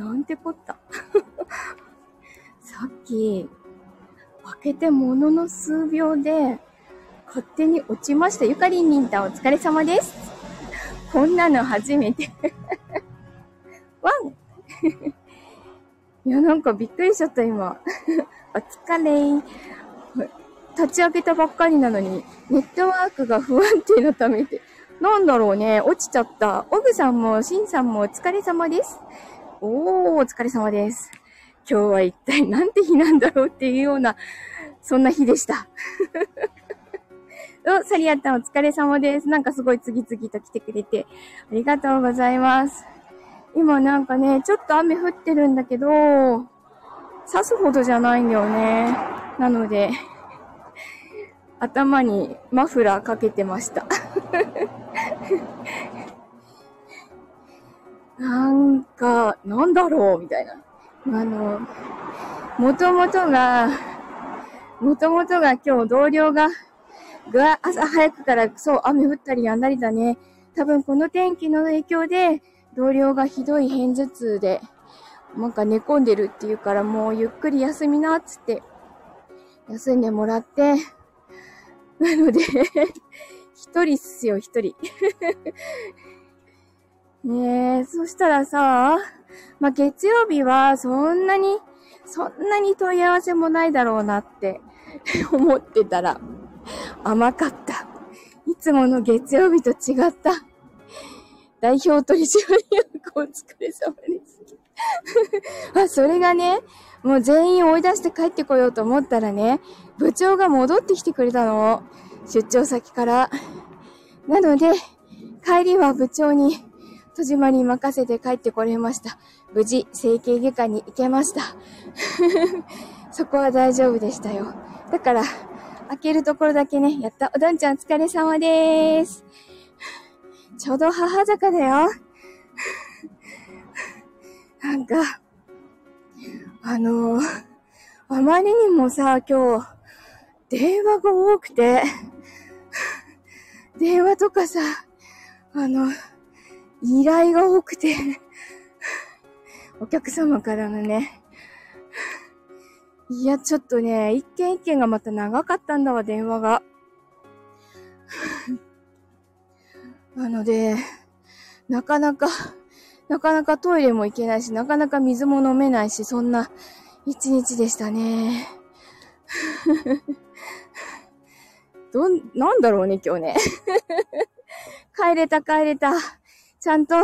なんてこった。さっき、開けてものの数秒で、勝手に落ちました。ゆかりんりんたんお疲れ様です。こんなの初めて。ワン いや、なんかびっくりしちゃった、今。お疲れ。立ち上げたばっかりなのに、ネットワークが不安定なためで、なんだろうね、落ちちゃった。オグさんも、シンさんもお疲れ様です。おー、お疲れ様です。今日は一体なんて日なんだろうっていうような、そんな日でした。お、サリアタンお疲れ様です。なんかすごい次々と来てくれて、ありがとうございます。今なんかね、ちょっと雨降ってるんだけど、刺すほどじゃないんだよね。なので、頭にマフラーかけてました。なんか、なんだろうみたいな。あの、もともとが、もともとが今日同僚が、が朝早くからそう雨降ったりやんだりだね。多分この天気の影響で同僚がひどい偏頭痛で、なんか寝込んでるっていうからもうゆっくり休みなっつって休んでもらって、なので 一人っすよ、一人。ねえ、そしたらさ、まあ、月曜日はそんなに、そんなに問い合わせもないだろうなって 思ってたら、甘かった。いつもの月曜日と違った。代表取締役お疲れ様です。あ、それがね、もう全員追い出して帰ってこようと思ったらね、部長が戻ってきてくれたの。出張先から。なので、帰りは部長に戸締まり任せて帰ってこれました。無事、整形外科に行けました。そこは大丈夫でしたよ。だから、開けるところだけね、やった。おどんちゃんお疲れ様でーす。ちょうど母坂だよ。なんか、あのー、あまりにもさ、今日、電話が多くて、電話とかさ、あの、依頼が多くて、お客様からのね、いや、ちょっとね、一件一件がまた長かったんだわ、電話が。なので、なかなか、なかなかトイレも行けないし、なかなか水も飲めないし、そんな一日でしたね。どん、なんだろうね、今日ね。帰れた、帰れた。ちゃんと、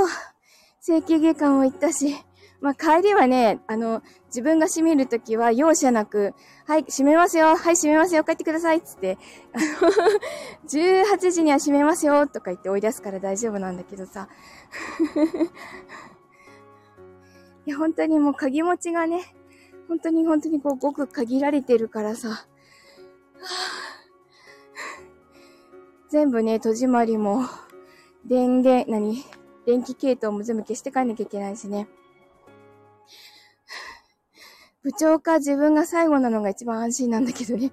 整形外科も行ったし、まあ、帰りはね、あの、自分が閉めるときは容赦なく、はい、閉めますよ、はい、閉めますよ、帰ってください、つって、あの、18時には閉めますよ、とか言って追い出すから大丈夫なんだけどさ。いや、本当にもう鍵持ちがね、本当に本当にこう、ごく限られてるからさ。全部ね、戸締まりも、電源、何？電気系統も全部消して帰んなきゃいけないしね。部長か自分が最後なのが一番安心なんだけどね。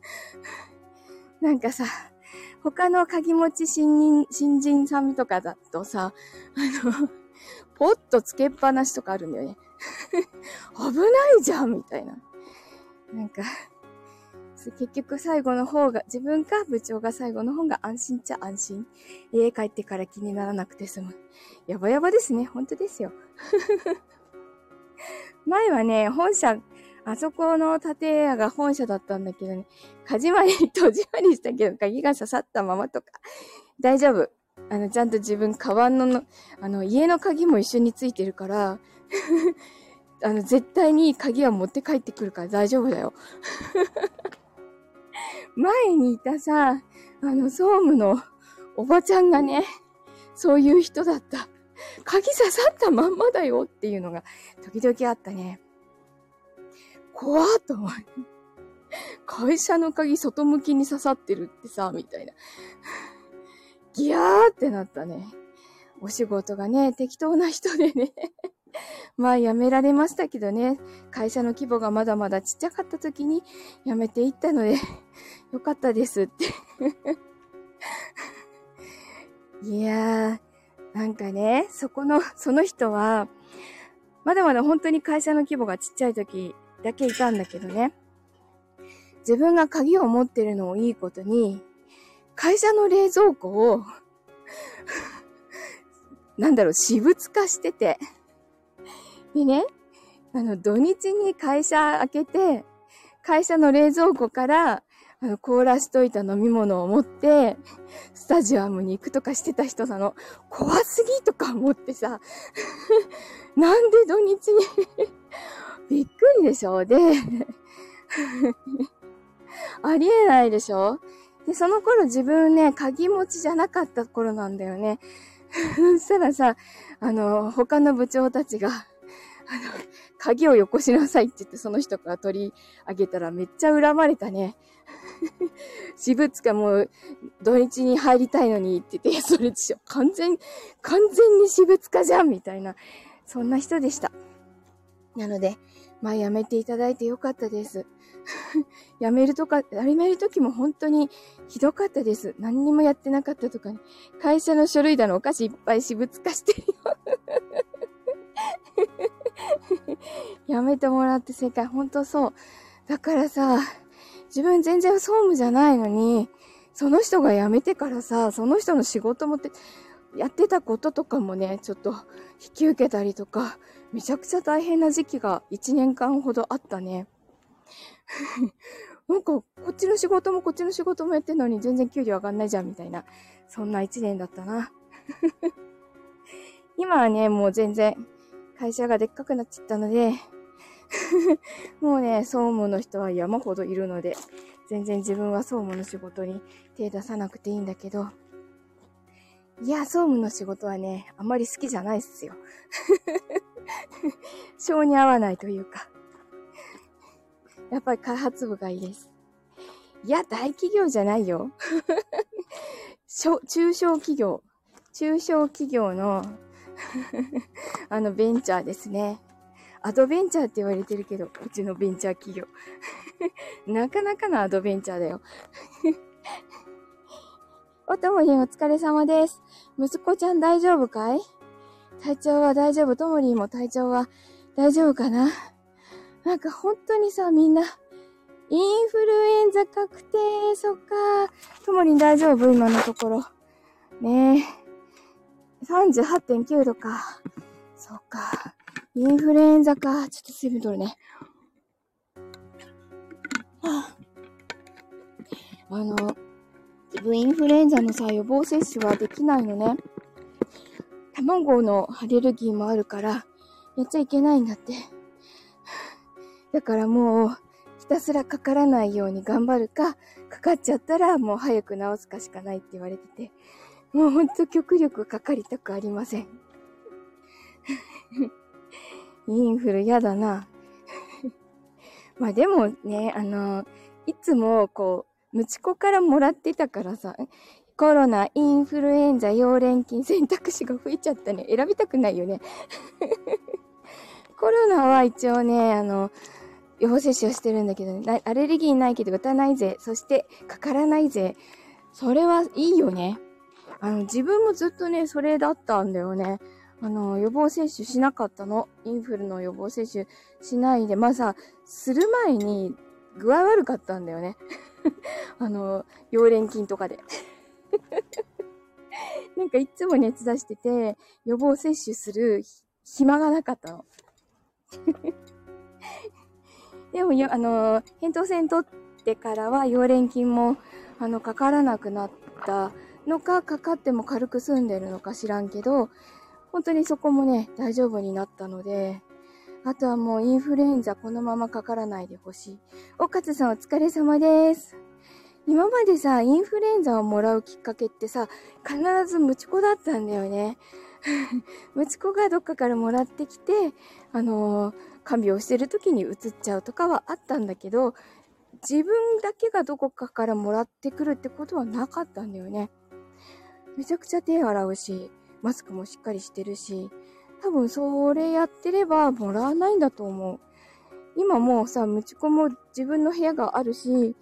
なんかさ、他の鍵持ち新人、新人さんとかだとさ、あの、ポッとつけっぱなしとかあるんだよね。危ないじゃんみたいな。なんか、結局最後の方が、自分か部長が最後の方が安心っちゃ安心。家帰ってから気にならなくて済む。やばやばですね。本当ですよ。前はね、本社、あそこの建屋が本社だったんだけどね、かじまり、閉じまりしたけど、鍵が刺さったままとか、大丈夫。あの、ちゃんと自分、カバンのの、あの、家の鍵も一緒についてるから、あの、絶対に鍵は持って帰ってくるから大丈夫だよ。前にいたさ、あの、総務のおばちゃんがね、そういう人だった。鍵刺さったまんまだよっていうのが時々あったね。怖っと思う。会社の鍵外向きに刺さってるってさ、みたいな。ギャーってなったね。お仕事がね、適当な人でね。まあ辞められましたけどね、会社の規模がまだまだちっちゃかった時に辞めていったので、よかったですって。いやー、なんかね、そこの、その人は、まだまだ本当に会社の規模がちっちゃい時だけいたんだけどね。自分が鍵を持ってるのをいいことに、会社の冷蔵庫をなんだろう、私物化してて。でね、あの、土日に会社開けて、会社の冷蔵庫から、あの、凍らしといた飲み物を持って、スタジアムに行くとかしてた人なの。怖すぎとか思ってさ、なんで土日に？びっくりでしょ？で、ありえないでしょ？で、その頃自分ね、鍵持ちじゃなかった頃なんだよね。そしたらさ、あの、他の部長たちが、あの、鍵をよこしなさいって言ってその人から取り上げたらめっちゃ恨まれたね。私物かもう土日に入りたいのにって言って、それでしょ。完全、完全に私物化じゃんみたいな、そんな人でした。なので、まあやめていただいてよかったです。やめるとか、やめるときも本当にひどかったです。何にもやってなかったとかに。会社の書類だのお菓子いっぱい私物化してるよ。やめてもらって正解。本当そう。だからさ、自分全然総務じゃないのに、その人が辞めてからさ、その人の仕事もって、やってたこととかもね、ちょっと引き受けたりとか、めちゃくちゃ大変な時期が1年間ほどあったね。なんか、こっちの仕事もこっちの仕事もやってんのに全然給料上がんないじゃん、みたいな。そんな一年だったな。今はね、もう全然、会社がでっかくなっちゃったので もうね、総務の人は山ほどいるので、全然自分は総務の仕事に手出さなくていいんだけど、いや、総務の仕事はね、あまり好きじゃないっすよ。性に合わないというか。やっぱり開発部がいいです。いや、大企業じゃないよ。中小企業。中小企業の あの、ベンチャーですね。アドベンチャーって言われてるけど、うちのベンチャー企業。なかなかのアドベンチャーだよ。おともりんお疲れ様です。息子ちゃん大丈夫かい？体調は大丈夫？ともりんも体調は大丈夫かな？なんか本当にさ、みんな、インフルエンザ確定、そっか。ともりん大丈夫？今のところ。ねえ。38.9度か。そっか。インフルエンザか。ちょっと水分取るね。はあ、あの、自分インフルエンザのさ、予防接種はできないのね。卵のアレルギーもあるから、やっちゃいけないんだって。だからもう、ひたすらかからないように頑張るか、かかっちゃったらもう早く治すかしかないって言われてて、もうほんと極力かかりたくありません。インフルやだな。まあでもね、あの、いつもこう、ムチコからもらってたからさ、コロナ、インフルエンザ、溶連菌選択肢が増えちゃったね。選びたくないよね。コロナは一応ね、あの、予防接種をしてるんだけどね、アレルギーないけど打たないぜ。そしてかからないぜ。それはいいよね。あの、自分もずっとね、それだったんだよね。あの、予防接種しなかったの。インフルの予防接種しないで、まあさ、する前に具合悪かったんだよね。あの、溶連菌とかで。なんかいつも熱出してて、予防接種する暇がなかったの。でもあの、扁桃腺取ってからは溶連菌も、あの、かからなくなったのか、かかっても軽く済んでるのか知らんけど、本当にそこもね、大丈夫になったので、あとはもうインフルエンザこのままかからないでほしい。おかつさんお疲れ様です。今までさ、インフルエンザをもらうきっかけってさ、必ずムチコだったんだよね。ムチコがどっかからもらってきて、あのー、看病してる時に移っちゃうとかはあったんだけど、自分だけがどこかからもらってくるってことはなかったんだよね。めちゃくちゃ手洗うし、マスクもしっかりしてるし、多分それやってればもらわないんだと思う。今もうさ、ムチコも自分の部屋があるし、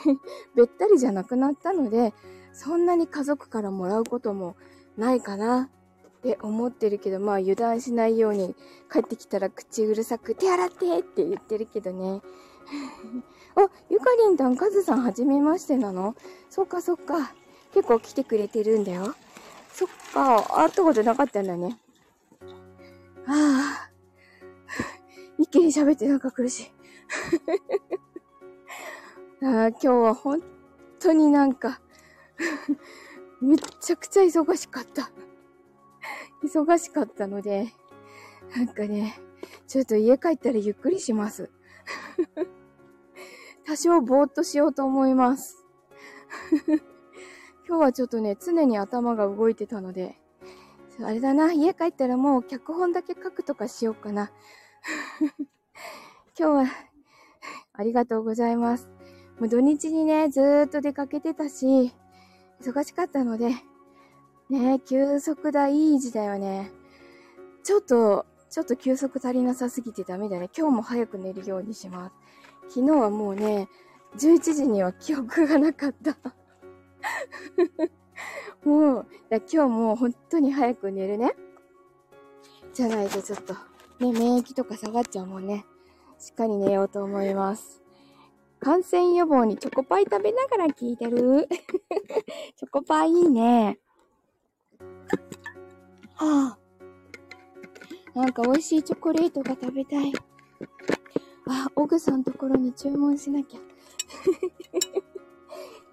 べったりじゃなくなったので、そんなに家族からもらうこともないかなって思ってるけど、まあ油断しないように帰ってきたら口うるさく手洗ってって言ってるけどね。あ、ゆかりんたん、かずさん、はじめましてなの？そっかそっか。結構来てくれてるんだよ。そっか、会ったことなかったんだね。ああ。一気に喋ってなんか苦しい。あ今日は本当になんか めっちゃくちゃ忙しかった。忙しかったので、なんかね、ちょっと家帰ったらゆっくりします。多少ぼーっとしようと思います。今日はちょっとね、常に頭が動いてたので、あれだな、家帰ったらもう脚本だけ書くとかしようかな。今日は、ありがとうございます。もう土日にね、ずーっと出かけてたし、忙しかったので、ね、休息だ、いい時代はね、ちょっと、ちょっと休息足りなさすぎてダメだね。今日も早く寝るようにします。昨日はもうね、11時には記憶がなかった。もう、今日もう本当に早く寝るね。じゃないとちょっと、ね、免疫とか下がっちゃうもんね。しっかり寝ようと思います。感染予防にチョコパイ食べながら聞いてる？チョコパイいいね。はあ。なんか美味しいチョコレートが食べたい。あ、オグさんところに注文しなきゃ。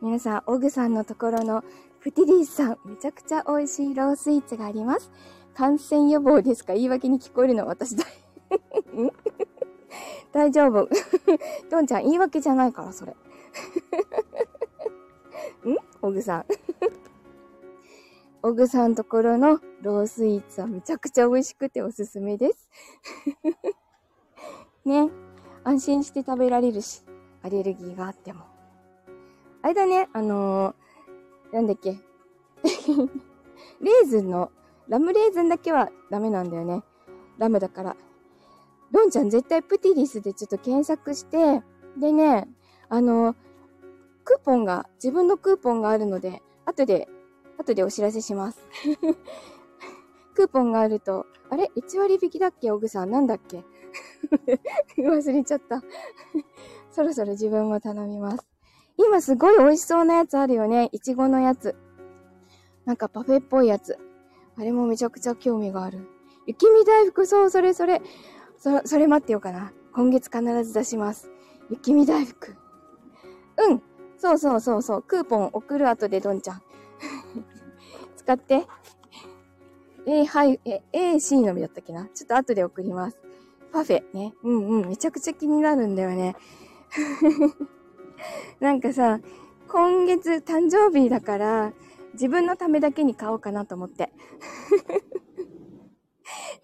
皆さん、オグさんのところのプティリーさん、めちゃくちゃ美味しいロースイーツがあります。感染予防ですか言い訳に聞こえるの私だ。大丈夫。どんちゃん、言い訳じゃないから、それ。ん？オグさん。オグさんところのロースイーツはめちゃくちゃ美味しくておすすめです。ね。安心して食べられるし、アレルギーがあっても。あれだね、あのー、なんだっけ。レーズンの、ラムレーズンだけはダメなんだよね。ラムだから。ロンちゃん絶対プティリスでちょっと検索して、でね、あのー、クーポンが、自分のクーポンがあるので、後で、後でお知らせします。クーポンがあると、あれ ?1 割引きだっけ？オグさんなんだっけ？忘れちゃった。そろそろ自分も頼みます。今すごい美味しそうなやつあるよね。いちごのやつ。なんかパフェっぽいやつ。あれもめちゃくちゃ興味がある。雪見大福、そう、それそれ。そ、それ待ってようかな。今月必ず出します。雪見大福。うん。そうそうそうそう。クーポン送る後でどんちゃん。使って。A、はい、え、A、C のみだったっけな？ちょっと後で送ります。パフェね。うんうん。めちゃくちゃ気になるんだよね。なんかさ、今月誕生日だから、自分のためだけに買おうかなと思って。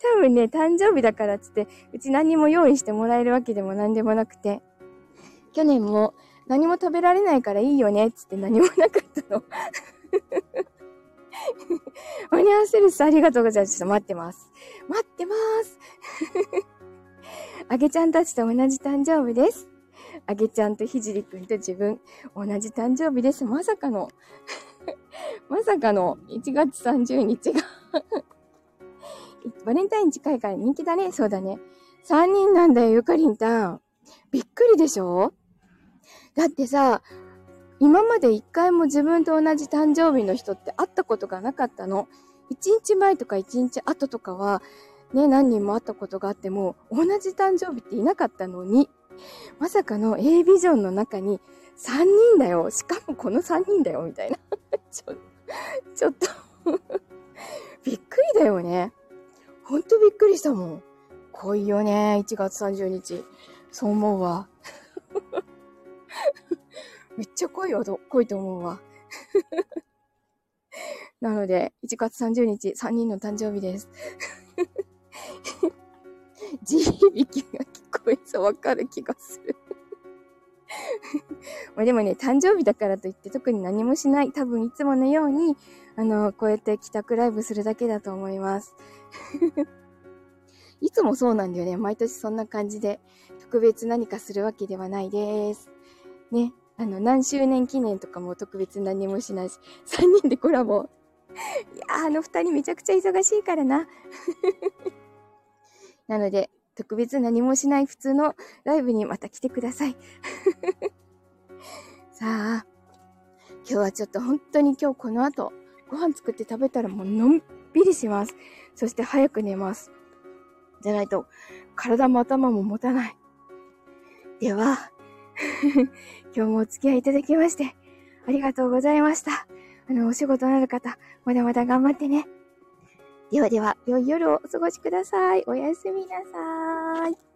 多分ね、誕生日だからっつって、うち何も用意してもらえるわけでも何でもなくて、去年も何も食べられないからいいよねっつって何もなかったの。間に合わせるさ、ありがとうございます。ちょっと待ってます。待ってます。あげちゃんたちと同じ誕生日です。あげちゃんとひじりくんと自分、同じ誕生日です。まさかの まさかの1月30日が バレンタイン近いから人気だね。そうだね。3人なんだよ、ゆかりんたん。びっくりでしょ？だってさ、今まで一回も自分と同じ誕生日の人って会ったことがなかったの。1日前とか1日後とかは、ね、何人も会ったことがあっても、同じ誕生日っていなかったのに、まさかの A ビジョンの中に3人だよ。しかもこの3人だよ、みたいな。ちょ、ちょっと びっくりだよね。ほんとびっくりしたもん。濃いよね、1月30日。そう思うわ。めっちゃ濃いわ、濃いと思うわ。なので、1月30日、3人の誕生日です。地響きがこえそうわかる気がする までもね、誕生日だからといって特に何もしない。多分いつものように、あの、こうやって帰宅ライブするだけだと思います。いつもそうなんだよね。毎年そんな感じで、特別何かするわけではないです。ね。あの、何周年記念とかも特別何もしないし、3人でコラボ いやあの二人めちゃくちゃ忙しいからな。なので、特別何もしない普通のライブにまた来てください。さあ、今日はちょっと本当に今日この後、ご飯作って食べたらもうのんびりします。そして早く寝ます。じゃないと、体も頭も持たない。では、今日もお付き合いいただきまして、ありがとうございました。あの、お仕事のある方、まだまだ頑張ってね。ではでは、良い夜をお過ごしください。おやすみなさい。Bye.